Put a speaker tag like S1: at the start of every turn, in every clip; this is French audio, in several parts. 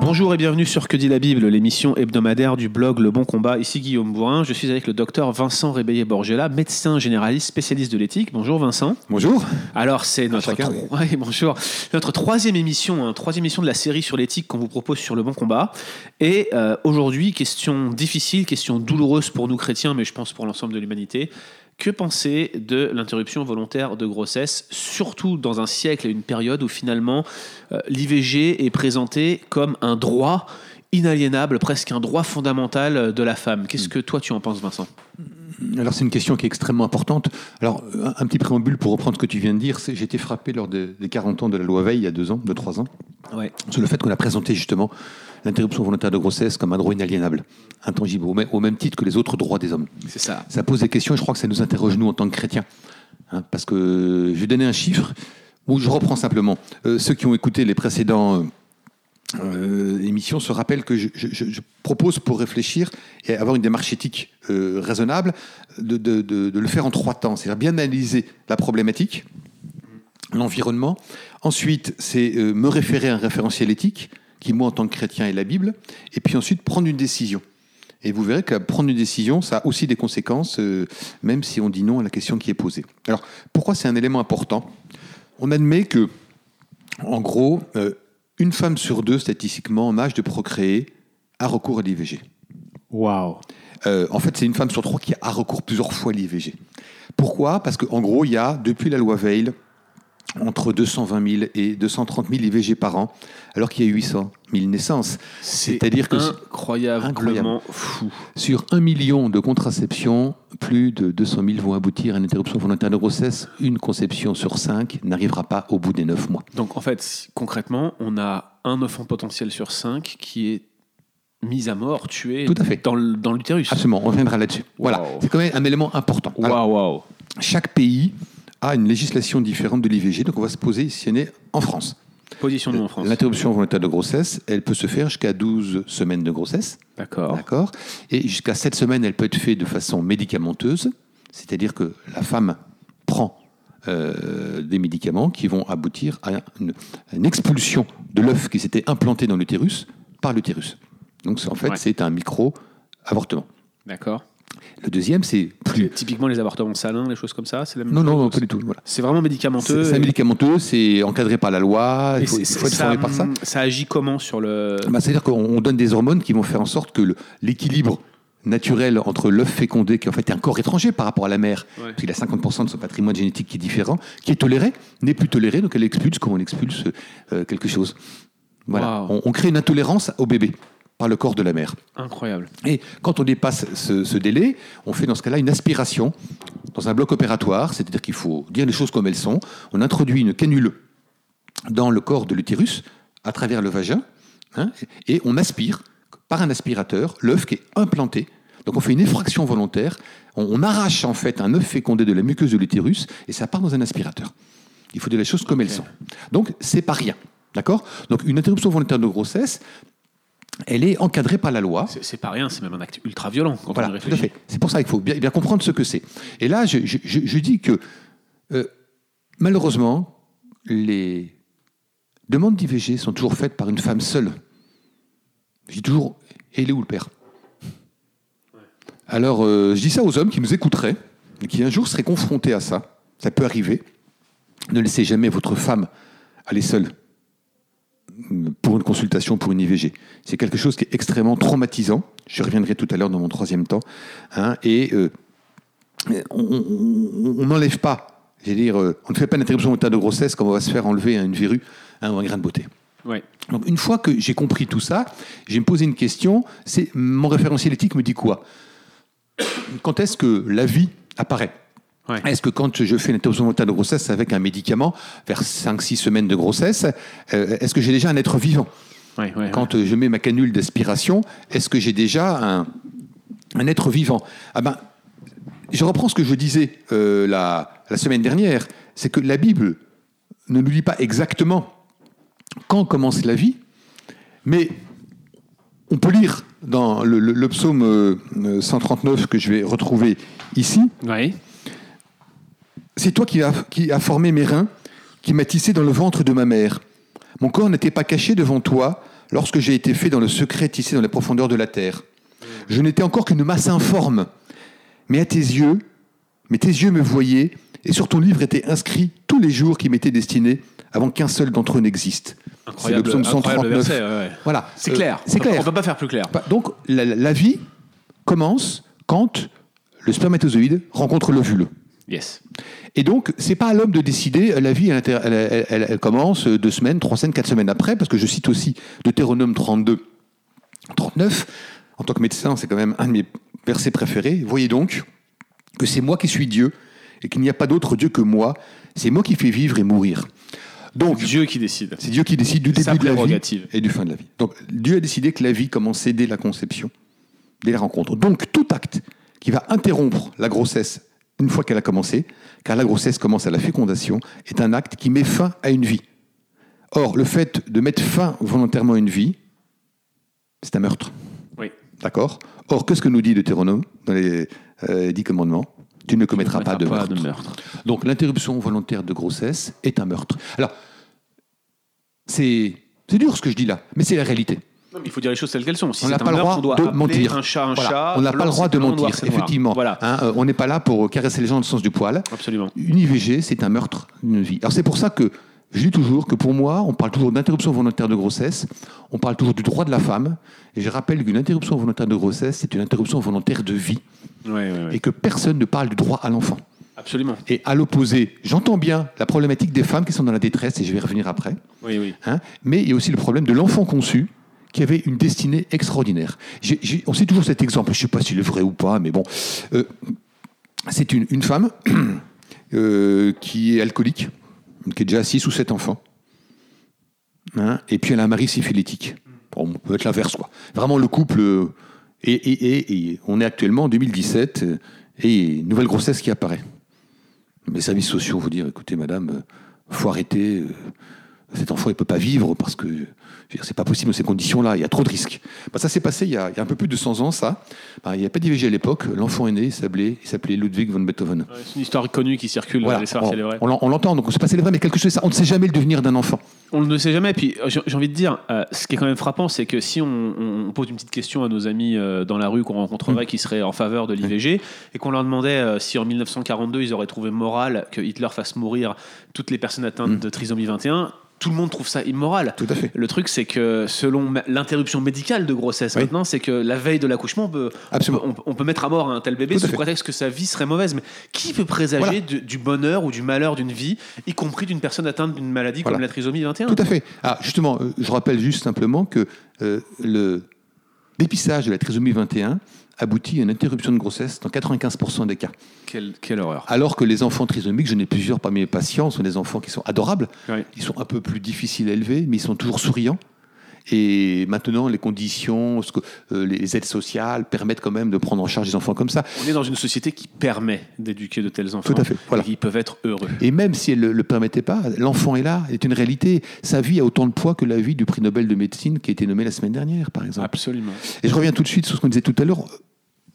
S1: Bonjour et bienvenue sur Que dit la Bible, l'émission hebdomadaire du blog Le Bon Combat. Ici Guillaume Bourrin, je suis avec le docteur Vincent Rébeillé-Borgela, médecin généraliste spécialiste de l'éthique. Bonjour Vincent.
S2: Bonjour.
S1: Alors c'est notre,
S2: chacun,
S1: tro- Ouais, bonjour. notre troisième émission, hein, troisième émission de la série sur l'éthique qu'on vous propose sur Le Bon Combat. Et euh, aujourd'hui, question difficile, question douloureuse pour nous chrétiens, mais je pense pour l'ensemble de l'humanité. Que penser de l'interruption volontaire de grossesse, surtout dans un siècle et une période où finalement euh, l'IVG est présenté comme un droit inaliénable, presque un droit fondamental de la femme Qu'est-ce que toi tu en penses, Vincent?
S2: Alors c'est une question qui est extrêmement importante. Alors un, petit préambule pour reprendre ce que tu viens de dire, c'est j'ai été frappé lors de- des 40 ans de la loi Veil il y a deux ans, deux trois ans,
S1: Ouais.
S2: sur le fait qu'on a présenté justement l'interruption volontaire de grossesse comme un droit inaliénable, intangible, au même, titre que les autres droits des hommes.
S1: C'est ça.
S2: Ça pose des questions et je crois que ça nous interroge nous en tant que chrétiens. Hein, parce que je vais donner un chiffre où je reprends simplement. Euh, ceux qui ont écouté les précédents euh, euh, émissions se rappellent que je, je- je- je propose pour réfléchir et avoir une démarche éthique euh, raisonnable de, de- de- de le faire en trois temps. C'est-à-dire bien analyser la problématique, l'environnement. Ensuite, c'est euh, me référer à un référentiel éthique qui, moi, en tant que chrétien, est la Bible. Et puis ensuite, prendre une décision. Et vous verrez que prendre une décision, ça a aussi des conséquences, euh, même si on dit non à la question qui est posée. Alors, pourquoi c'est un élément important? On admet que, en gros, euh, une femme sur deux, statistiquement, en âge de procréer, a recours à l'IVG.
S1: Waouh.
S2: Euh, en fait, c'est une femme sur trois qui a recours plusieurs fois à l'IVG. Pourquoi? Parce qu'en gros, il y a, depuis la loi Veil, entre 220 000 et 230 000 IVG par an, alors qu'il y a 800 000 naissances. C'est-à-dire que
S1: incroyablement
S2: Incroyable.
S1: fou.
S2: sur un million de contraceptions, plus de 200 000 vont aboutir à une interruption volontaire de grossesse. Une conception sur cinq n'arrivera pas au bout des neuf mois.
S1: Donc en fait, concrètement, on a un enfant potentiel sur cinq qui est mis à mort, tué
S2: Tout à fait.
S1: dans l'utérus.
S2: Absolument, on reviendra là-dessus. Voilà,
S1: Wow.
S2: c'est quand même un élément important.
S1: Waouh.
S2: chaque pays a une législation différente de l'IVG, donc on va se poser si est en France.
S1: En France.
S2: L'interruption volontaire de grossesse, elle peut se faire jusqu'à 12 semaines de grossesse.
S1: D'accord.
S2: D'accord Et jusqu'à 7 semaines, elle peut être faite de façon médicamenteuse, c'est-à-dire que la femme prend euh, des médicaments qui vont aboutir à une, à une expulsion de l'œuf qui s'était implanté dans l'utérus par l'utérus. Donc en fait,
S1: Ouais.
S2: c'est un micro-avortement.
S1: D'accord.
S2: Le deuxième, c'est plus...
S1: Typiquement les avortements salins, les choses comme ça, c'est la même
S2: Non, non,
S1: chose
S2: non, pas du tout. Voilà.
S1: C'est vraiment médicamenteux.
S2: C'est médicamenteux, c'est encadré par la loi, il faut,
S1: c'est-
S2: il faut être
S1: ça,
S2: formé par ça.
S1: ça agit comment sur le.
S2: Bah, C'est-à-dire qu'on on donne des hormones qui vont faire en sorte que l'équilibre naturel entre l'œuf fécondé, qui en fait est un corps étranger par rapport à la mère,
S1: Ouais.
S2: parce qu'il a 50% de son patrimoine génétique qui est différent, qui est toléré, n'est plus toléré, donc elle expulse comme on expulse euh, quelque chose. Voilà.
S1: Wow.
S2: On, on crée une intolérance au bébé par le corps de la mère.
S1: Incroyable.
S2: Et quand on dépasse ce, ce délai, on fait dans ce cas-là une aspiration dans un bloc opératoire, c'est-à-dire qu'il faut dire les choses comme elles sont. On introduit une canule dans le corps de l'utérus, à travers le vagin, hein, et on aspire par un aspirateur l'œuf qui est implanté. Donc on fait une effraction volontaire, on, on arrache en fait un œuf fécondé de la muqueuse de l'utérus, et ça part dans un aspirateur. Il faut dire les choses comme elles sont. Donc c'est pas rien. D'accord? Donc une interruption volontaire de grossesse, elle est encadrée par la loi.
S1: C'est pas rien, c'est même un acte ultra violent quand on y
S2: Voilà, tout à
S1: réfléchit.
S2: fait. C'est pour ça qu'il faut bien, bien comprendre ce que c'est. Et là, je, je- je- je dis que euh, malheureusement, les demandes d'IVG sont toujours faites par une femme seule. Je dis toujours, et il est où le père? Alors, euh, je dis ça aux hommes qui nous écouteraient, et qui un jour seraient confrontés à ça. Ça peut arriver. Ne laissez jamais votre femme aller seule pour une consultation, pour une IVG. C'est quelque chose qui est extrêmement traumatisant. Je reviendrai tout à l'heure dans mon troisième temps. hein, et euh, on- n'enlève pas, dire, euh, on ne fait pas une interruption volontaire de grossesse comme on va se faire enlever une verrue hein, ou un grain de beauté.
S1: Ouais.
S2: Donc une fois que j'ai compris tout ça, j'ai me posé une question, c'est mon référentiel éthique me dit quoi? Quand est-ce que la vie apparaît?
S1: Ouais.
S2: Est-ce que quand je fais une interruption volontaire de grossesse avec un médicament, vers 5-6 semaines de grossesse, euh, est-ce que j'ai déjà un être vivant
S1: Ouais, ouais,
S2: Quand euh, je mets ma canule d'aspiration, est-ce que j'ai déjà un, un être vivant? Ah ben, Je reprends ce que je disais euh, la, la semaine dernière, c'est que la Bible ne nous dit pas exactement quand commence la vie, mais on peut lire dans le, le- le psaume euh, 139 que je vais retrouver ici.
S1: Oui.
S2: C'est toi qui as, qui formé mes reins, qui m'as tissé dans le ventre de ma mère. Mon corps n'était pas caché devant toi lorsque j'ai été fait dans le secret tissé dans les profondeurs de la terre. Je n'étais encore qu'une masse informe. Mais à tes yeux, mais tes yeux me voyaient, et sur ton livre étaient inscrits tous les jours qui m'étaient destinés avant qu'un seul d'entre eux n'existe. C'est le
S1: Incroyable,
S2: psaume
S1: incroyable
S2: 139.
S1: verset, ouais, ouais.
S2: Voilà.
S1: C'est
S2: Euh,
S1: clair.
S2: C'est
S1: On peut-
S2: clair.
S1: On peut pas faire plus clair.
S2: Bah, Donc la, la- la vie commence quand le spermatozoïde rencontre l'ovule.
S1: Yes.
S2: Et donc, c'est pas à l'homme de décider. La vie, elle, inter- elle- elle- elle- elle commence deux semaines, trois semaines, quatre semaines après, parce que je cite aussi Deutéronome 32, 39. En tant que médecin, c'est quand même un de mes versets préférés. Voyez donc que c'est moi qui suis Dieu et qu'il n'y a pas d'autre Dieu que moi. C'est moi qui fais vivre et mourir. Donc,
S1: Dieu qui décide.
S2: c'est Dieu qui décide du début de la vie et du fin de la vie. Donc Dieu a décidé que la vie commençait dès la conception, dès la rencontre. Donc tout acte qui va interrompre la grossesse une fois qu'elle a commencé, car la grossesse commence à la fécondation, est un acte qui met fin à une vie. Or, le fait de mettre fin volontairement à une vie, c'est un meurtre.
S1: Oui.
S2: D'accord? Or, qu'est-ce que nous dit Deutéronome dans les euh, dix commandements? Tu ne commettras pas, de,
S1: Pas
S2: meurtre.
S1: de meurtre.
S2: Donc l'interruption volontaire de grossesse est un meurtre. Alors, c'est c'est dur ce que je dis là, mais c'est la réalité.
S1: Non, mais il faut dire les choses telles qu'elles sont. Si
S2: on n'a pas le droit de mentir.
S1: un chat un
S2: Voilà.
S1: chat.
S2: on n'a pas le droit de mentir, effectivement.
S1: Voilà.
S2: Hein, euh, on n'est pas là pour caresser les gens dans le sens du poil.
S1: Absolument.
S2: Une IVG, c'est un meurtre d'une vie. Alors c'est pour ça que je dis toujours que pour moi, on parle toujours d'interruption volontaire de grossesse, on parle toujours du droit de la femme, et je rappelle qu'une interruption volontaire de grossesse, c'est une interruption volontaire de vie,
S1: Ouais, ouais, ouais.
S2: et que personne ne parle du droit à l'enfant.
S1: Absolument.
S2: Et à l'opposé, j'entends bien la problématique des femmes qui sont dans la détresse, et je vais y revenir après.
S1: Oui, oui.
S2: Hein, mais il y a aussi le problème de l'enfant conçu qui avait une destinée extraordinaire. On sait toujours cet exemple, je ne sais pas s'il est vrai ou pas, mais bon. Euh, c'est une, femme euh, qui est alcoolique, qui a déjà 6 ou 7 enfants. Hein, et puis elle a un mari syphilitique. Bon, on peut être l'inverse, quoi. Vraiment, le couple. euh, et, on est actuellement en 2017, euh, et une nouvelle grossesse qui apparaît. Les services sociaux vous dire écoutez, madame, faut arrêter. Cet enfant, il peut pas vivre parce que c'est pas possible dans ces conditions-là. Il y a trop de risques. Bah, ça s'est passé il y, a, il y a un peu plus de 100 ans, ça. Bah, il n'y a pas d'IVG à l'époque. L'enfant est né, il s'appelait, Ludwig von Beethoven.
S1: Ouais, C'est une histoire connue qui circule.
S2: Voilà. On, on l'en- on l'entend, donc on sait pas si elle est vraie, mais quelque chose, ça, on ne sait jamais le devenir d'un enfant.
S1: On ne le sait jamais. Puis euh, j'ai envie de dire, euh, ce qui est quand même frappant, c'est que si on, on pose une petite question à nos amis euh, dans la rue qu'on rencontrerait qui seraient en faveur de l'IVG et qu'on leur demandait euh, si en 1942 ils auraient trouvé moral que Hitler fasse mourir toutes les personnes atteintes de trisomie 21, tout le monde trouve ça immoral.
S2: Tout à fait.
S1: Le truc, c'est que selon l'interruption médicale de grossesse
S2: Oui.
S1: maintenant, c'est que la veille de l'accouchement, on peut, on, peut- on peut mettre à mort un tel bébé
S2: Tout
S1: sous prétexte que sa vie serait mauvaise. Mais qui peut présager
S2: Voilà.
S1: du, du bonheur ou du malheur d'une vie, y compris d'une personne atteinte d'une maladie
S2: Voilà.
S1: comme la trisomie 21
S2: Tout à fait. Ah, justement, euh, je rappelle juste simplement que euh, le dépistage de la trisomie 21 aboutit à une interruption de grossesse dans 95% des cas.
S1: Quelle, quelle horreur.
S2: Alors que les enfants trisomiques, j'en ai plusieurs parmi mes patients, sont des enfants qui sont adorables. Ils sont un peu plus difficiles à élever, mais ils sont toujours souriants. Et maintenant, les conditions, ce que, euh, les aides sociales permettent quand même de prendre en charge des enfants comme ça.
S1: On est dans une société qui permet d'éduquer de tels enfants.
S2: Tout à fait, voilà.
S1: qui peuvent être heureux.
S2: Et même si elle ne le permettait pas, l'enfant est là, est une réalité. Sa vie a autant de poids que la vie du prix Nobel de médecine qui a été nommé la semaine dernière, par exemple.
S1: Absolument.
S2: Et je reviens tout de suite sur ce qu'on disait tout à l'heure.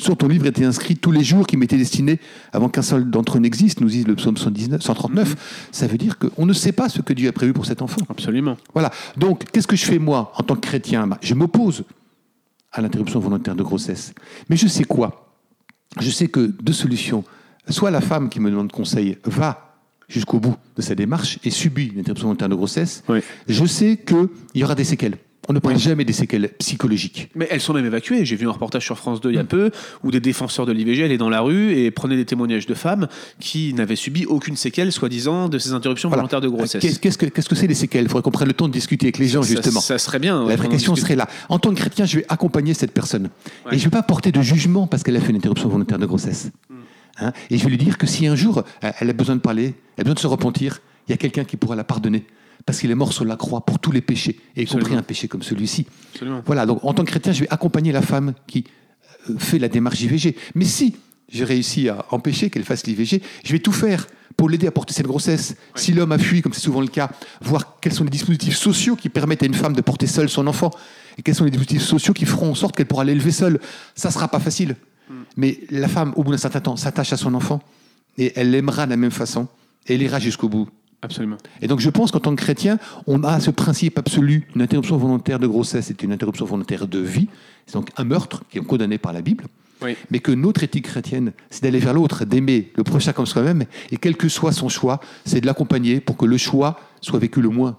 S2: Sur ton livre était inscrit tous les jours qui m'étaient destinés avant qu'un seul d'entre eux n'existe, nous dit le psaume 119, 139. Ça veut dire qu'on ne sait pas ce que Dieu a prévu pour cet enfant.
S1: Absolument.
S2: Voilà. Donc, qu'est-ce que je fais moi en tant que chrétien? Bah, Je m'oppose à l'interruption volontaire de grossesse. Mais je sais quoi? Je sais que deux solutions. Soit la femme qui me demande conseil va jusqu'au bout de sa démarche et subit une interruption volontaire de grossesse.
S1: Oui.
S2: Je sais qu'il y aura des séquelles. On ne parle jamais des séquelles psychologiques.
S1: Mais elles sont même évacuées. J'ai vu un reportage sur France 2 il y
S2: Mm.
S1: a peu où des défenseurs de l'IVG allaient dans la rue et prenaient des témoignages de femmes qui n'avaient subi aucune séquelle, soi-disant, de ces interruptions
S2: Voilà.
S1: volontaires de grossesse.
S2: Qu'est-ce que qu'est-ce que c'est les séquelles? Il faudrait qu'on prenne le temps de discuter avec les gens, justement.
S1: Ça, serait bien.
S2: La vraie question serait là. En tant que chrétien, je vais accompagner cette personne.
S1: Ouais.
S2: Et je ne vais pas porter de jugement parce qu'elle a fait une interruption volontaire de grossesse.
S1: Mm.
S2: Hein? Et je vais lui dire que si un jour elle a besoin de parler, elle a besoin de se repentir, il y a quelqu'un qui pourra la pardonner. Parce qu'il est mort sur la croix pour tous les péchés, et y compris un péché comme celui-ci. Voilà, donc en tant que chrétien, je vais accompagner la femme qui euh, fait la démarche IVG. Mais si j'ai réussi à empêcher qu'elle fasse l'IVG, je vais tout faire pour l'aider à porter cette grossesse. Si l'homme a fui, comme c'est souvent le cas, voir quels sont les dispositifs sociaux qui permettent à une femme de porter seule son enfant, et quels sont les dispositifs sociaux qui feront en sorte qu'elle pourra l'élever seule. Ça sera pas facile. Mais la femme, au bout d'un certain temps, s'attache à son enfant, et elle l'aimera de la même façon, et elle ira jusqu'au bout.
S1: Absolument.
S2: Et donc je pense qu'en tant que chrétien, on a ce principe absolu, une interruption volontaire de grossesse est une interruption volontaire de vie, c'est donc un meurtre qui est condamné par la Bible,
S1: Oui.
S2: mais que notre éthique chrétienne, c'est d'aller vers l'autre, d'aimer le prochain comme soi-même, et quel que soit son choix, c'est de l'accompagner pour que le choix soit vécu le moins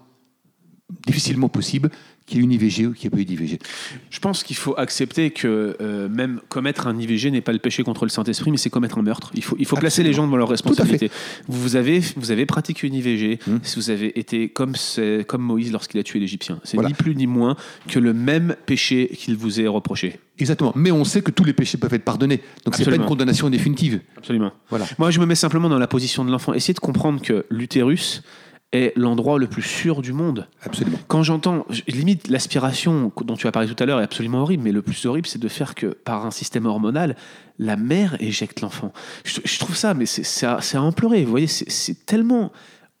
S2: difficilement possible, qu'il y ait une IVG ou qu'il n'y ait pas eu d'IVG.
S1: Je pense qu'il faut accepter que euh, même commettre un IVG n'est pas le péché contre le Saint-Esprit, mais c'est commettre un meurtre. Il faut, il faut placer les gens devant leurs responsabilités. Vous avez, vous avez pratiqué une IVG, si vous avez été comme, comme Moïse lorsqu'il a tué l'Égyptien. C'est
S2: Voilà.
S1: ni plus ni moins que le même péché qu'il vous est reproché.
S2: Exactement. Mais on sait que tous les péchés peuvent être pardonnés. Donc c'est pas une condamnation définitive.
S1: Absolument.
S2: Voilà.
S1: Moi, je me mets simplement dans la position de l'enfant. Essayez de comprendre que l'utérus est l'endroit le plus sûr du monde.
S2: Absolument.
S1: Quand j'entends, je- limite, l'aspiration dont tu as parlé tout à l'heure est absolument horrible, mais le plus horrible, c'est de faire que par un système hormonal, la mère éjecte l'enfant. Je, je trouve ça, mais c'est à, à en pleurer. Vous voyez, c'est- c'est tellement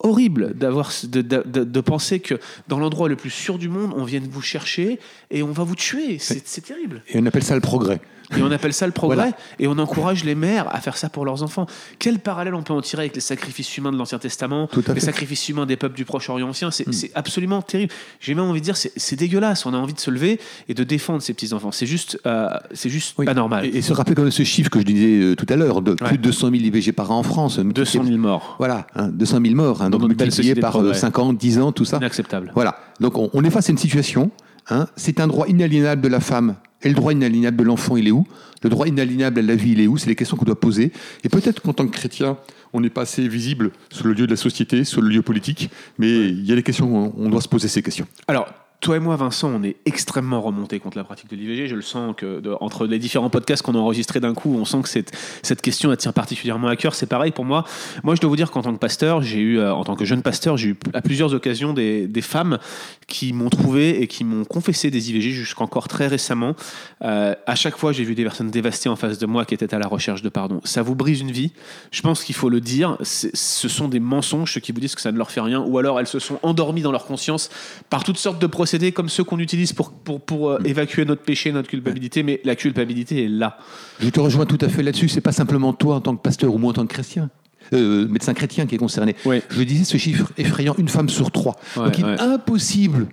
S1: horrible d'avoir de, de- de- de penser que dans l'endroit le plus sûr du monde, on vienne vous chercher et on va vous tuer. C'est terrible.
S2: Et on appelle ça le progrès.
S1: Et on appelle ça le progrès,
S2: Voilà.
S1: et on encourage les mères à faire ça pour leurs enfants. Quel parallèle on peut en tirer avec les sacrifices humains de l'Ancien Testament,
S2: Tout
S1: les sacrifices humains des peuples du Proche-Orient ancien? C'est
S2: Hmm.
S1: absolument terrible. J'ai même envie de dire, c'est c'est dégueulasse. On a envie de se lever et de défendre ces petits-enfants. C'est juste, euh, c'est juste
S2: Oui.
S1: pas normal.
S2: Et, et se rappeler quand même ce chiffre que je disais euh, tout à l'heure, de
S1: Ouais.
S2: plus de 200 000 IVG par an en France.
S1: 200 000 morts.
S2: Voilà, hein, 200 000 morts, hein, donc multiplié par euh,
S1: progrès.
S2: 50, 10 ans, tout ça.
S1: Inacceptable.
S2: Voilà, donc on, on est face à une situation, hein, c'est un droit inaliénable de la femme, et le droit inaliénable de l'enfant, il est où? Le droit inaliénable à la vie, il est où? C'est les questions qu'on doit poser. Et peut-être qu'en tant que chrétien, on n'est pas assez visible sur le lieu de la société, sur le lieu politique, mais il y a des questions, on, on doit se poser ces questions.
S1: Alors, toi et moi, Vincent, on est extrêmement remontés contre la pratique de l'IVG. Je le sens que entre les différents podcasts qu'on a enregistrés d'un coup, on sent que cette, cette question elle tient particulièrement à cœur. C'est pareil pour moi. Moi, je dois vous dire qu'en tant que pasteur, j'ai eu, euh, en tant que jeune pasteur, j'ai eu à plusieurs occasions des, des femmes qui m'ont trouvé et qui m'ont confessé des IVG jusqu'encore très récemment. Euh, à chaque fois, j'ai vu des personnes dévastées en face de moi qui étaient à la recherche de pardon. Ça vous brise une vie. Je pense qu'il faut le dire. Ce sont des mensonges ceux qui vous disent que ça ne leur fait rien, ou alors elles se sont endormies dans leur conscience par toutes sortes de procédés comme ceux qu'on utilise pour, pour, pour euh, évacuer notre péché, notre culpabilité. Mais la culpabilité est là.
S2: Je te rejoins tout à fait là-dessus, c'est pas simplement toi en tant que pasteur ou moi en tant que chrétien. euh, médecin chrétien qui est concerné.
S1: Ouais.
S2: Je disais ce chiffre effrayant, une femme sur trois.
S1: Ouais,
S2: Donc il
S1: ouais.
S2: est impossible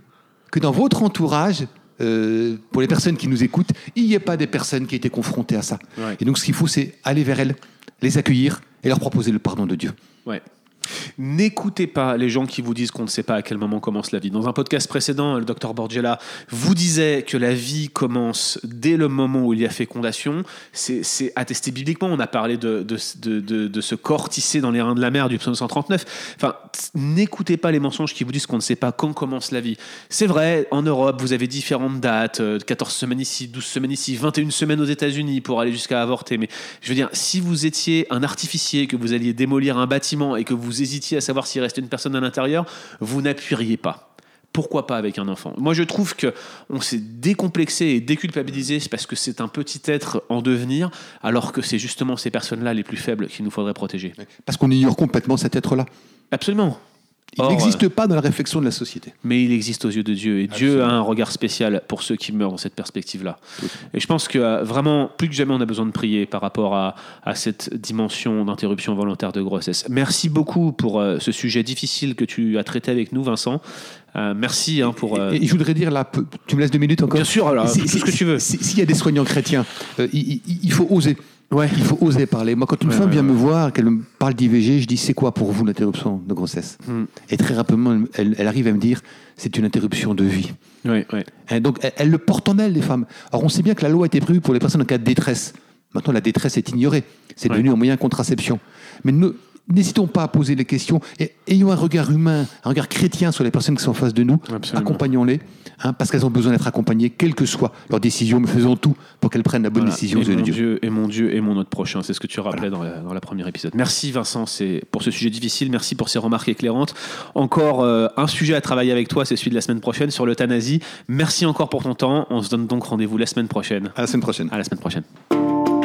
S2: que dans votre entourage, euh, pour les personnes qui nous écoutent, il n'y ait pas des personnes qui aient été confrontées à ça.
S1: Ouais.
S2: Et donc ce qu'il faut, c'est aller vers elles, les accueillir et leur proposer le pardon de Dieu.
S1: Ouais. N'écoutez pas les gens qui vous disent qu'on ne sait pas à quel moment commence la vie. Dans un podcast précédent, le docteur Borgella vous disait que la vie commence dès le moment où il y a fécondation. C'est attesté bibliquement. On a parlé de, de, de, de- ce corps dans les reins de la mer du psaume 139. Enfin, n'écoutez pas les mensonges qui vous disent qu'on ne sait pas quand commence la vie. C'est vrai, en Europe, vous avez différentes dates, euh, 14 semaines ici, 12 semaines ici, 21 semaines aux États-Unis pour aller jusqu'à avorter. Mais je veux dire, si vous étiez un artificier, que vous alliez démolir un bâtiment et que vous hésitiez à savoir s'il restait une personne à l'intérieur, vous n'appuieriez pas. Pourquoi pas avec un enfant? Moi, je trouve que on s'est décomplexé et déculpabilisé parce que c'est un petit être en devenir, alors que c'est justement ces personnes-là les plus faibles qu'il nous faudrait protéger.
S2: Parce qu'on ignore complètement cet être-là.
S1: Absolument.
S2: Il n'existe pas dans la réflexion de la société.
S1: mais il existe aux yeux de Dieu. Et Dieu a un regard spécial pour ceux qui meurent dans cette perspective-là. Et je pense que euh, vraiment, plus que jamais, on a besoin de prier par rapport à, à cette dimension d'interruption volontaire de grossesse. Merci beaucoup pour euh, ce sujet difficile que tu as traité avec nous, Vincent. Euh, merci hein, pour... euh,
S2: Et, et je voudrais dire là, tu me laisses deux minutes encore
S1: Bien sûr, alors, tout ce que tu veux.
S2: si- S'il y a des soignants chrétiens, euh, il, il- il faut oser.
S1: Ouais.
S2: Il faut oser parler. Moi, quand une
S1: Ouais,
S2: femme
S1: ouais,
S2: vient me voir, qu'elle me parle d'IVG, je dis c'est quoi pour vous l'interruption de grossesse?
S1: Hmm.
S2: Et très rapidement, elle, elle arrive à me dire c'est une interruption de vie. Hein, donc, elle, elle le porte en elle, les femmes. Alors, on sait bien que la loi a été prévue pour les personnes en cas de détresse. Maintenant, la détresse est ignorée. C'est devenu un moyen de contraception. Mais ne- n'hésitons pas à poser les questions et ayons un regard humain, un regard chrétien sur les personnes qui sont en face de nous. Accompagnons-les, hein, parce qu'elles ont besoin d'être accompagnées, quelle que soit leur décision. Mais faisons tout pour qu'elles prennent la bonne
S1: Voilà.
S2: décision
S1: et,
S2: de
S1: mon
S2: Dieu.
S1: Dieu, et mon Dieu et mon autre prochain. C'est ce que tu rappelais dans, la, dans la première épisode. Merci Vincent c'est pour ce sujet difficile. Merci pour ces remarques éclairantes. Encore euh, un sujet à travailler avec toi, c'est celui de la semaine prochaine sur l'euthanasie. Merci encore pour ton temps. On se donne donc rendez-vous la semaine prochaine.
S2: À la semaine prochaine.
S1: À la semaine prochaine.